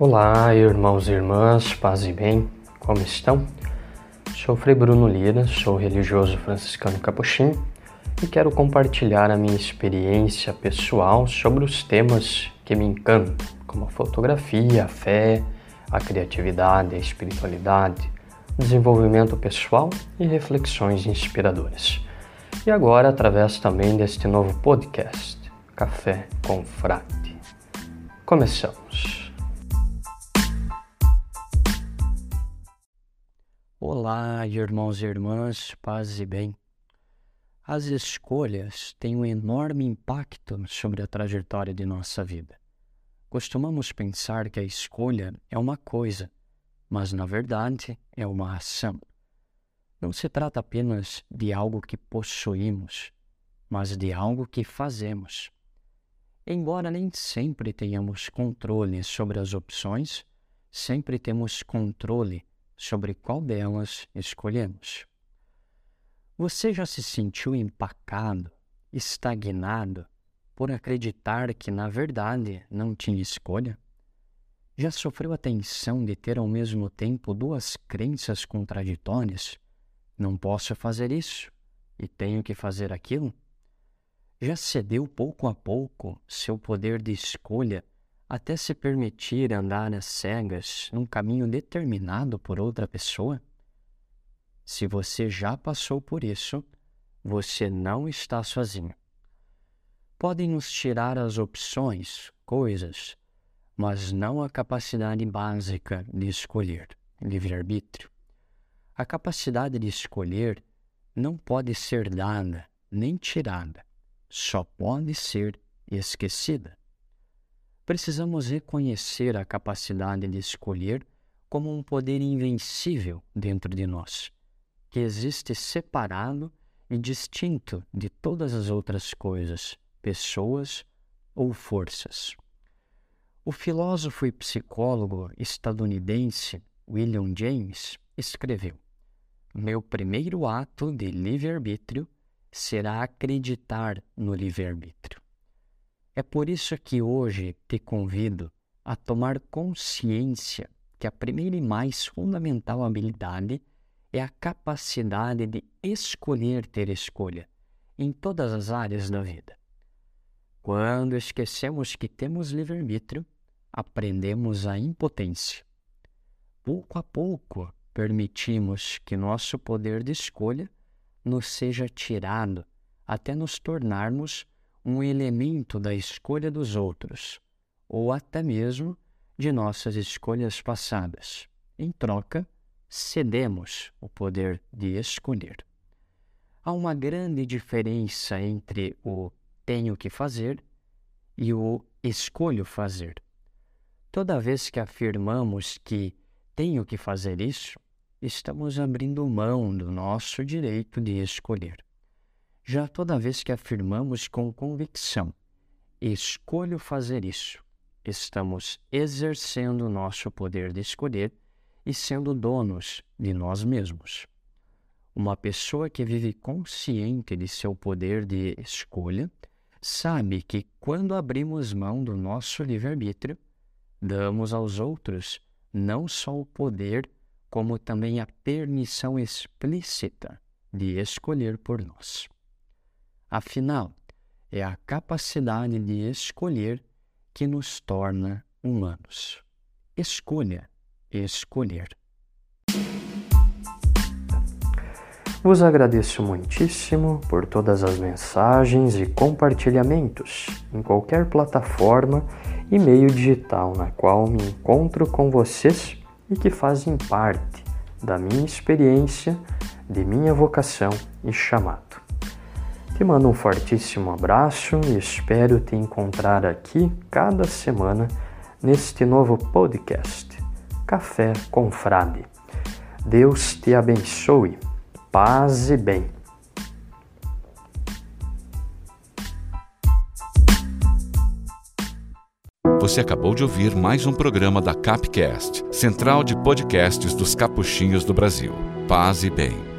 Olá, irmãos e irmãs, paz e bem, como estão? Sou Frei Bruno Lira, sou religioso franciscano capuchinho e quero compartilhar a minha experiência pessoal sobre os temas que me encantam, como a fotografia, a fé, a criatividade, a espiritualidade, desenvolvimento pessoal e reflexões inspiradoras. E agora, através também deste novo podcast, Café com Frate. Começamos. Olá, irmãos e irmãs, paz e bem. As escolhas têm um enorme impacto sobre a trajetória de nossa vida. Costumamos pensar que a escolha é uma coisa, mas na verdade é uma ação. Não se trata apenas de algo que possuímos, mas de algo que fazemos. Embora nem sempre tenhamos controle sobre as opções, sempre temos controle sobre qual delas escolhemos. Você já se sentiu empacado, estagnado, por acreditar que na verdade não tinha escolha? Já sofreu a tensão de ter ao mesmo tempo duas crenças contraditórias? Não posso fazer isso e tenho que fazer aquilo? Já cedeu pouco a pouco seu poder de escolha até se permitir andar às cegas num caminho determinado por outra pessoa? Se você já passou por isso, você não está sozinho. Podem nos tirar as opções, coisas, mas não a capacidade básica de escolher, livre-arbítrio. A capacidade de escolher não pode ser dada nem tirada, só pode ser esquecida precisamos reconhecer a capacidade de escolher como um poder invencível dentro de nós, que existe separado e distinto de todas as outras coisas, pessoas ou forças. O filósofo e psicólogo estadunidense William James escreveu: Meu primeiro ato de livre-arbítrio será acreditar no livre-arbítrio. É por isso que hoje te convido a tomar consciência que a primeira e mais fundamental habilidade é a capacidade de escolher ter escolha em todas as áreas da vida. Quando esquecemos que temos livre-arbítrio, aprendemos a impotência. Pouco a pouco, permitimos que nosso poder de escolha nos seja tirado até nos tornarmos um elemento da escolha dos outros, ou até mesmo de nossas escolhas passadas. Em troca, cedemos o poder de escolher. Há uma grande diferença entre o tenho que fazer e o escolho fazer. Toda vez que afirmamos que tenho que fazer isso, estamos abrindo mão do nosso direito de escolher. Já toda vez que afirmamos com convicção, escolho fazer isso, estamos exercendo nosso poder de escolher e sendo donos de nós mesmos. Uma pessoa que vive consciente de seu poder de escolha sabe que quando abrimos mão do nosso livre-arbítrio, damos aos outros não só o poder, como também a permissão explícita de escolher por nós. Afinal, é a capacidade de escolher que nos torna humanos. Escolha escolher. Vos agradeço muitíssimo por todas as mensagens e compartilhamentos em qualquer plataforma e meio digital na qual me encontro com vocês e que fazem parte da minha experiência, de minha vocação e chamado. Te mando um fortíssimo abraço e espero te encontrar aqui cada semana neste novo podcast, Café com Frade. Deus te abençoe, paz e bem. Você acabou de ouvir mais um programa da Capcast, central de podcasts dos capuchinhos do Brasil. Paz e bem.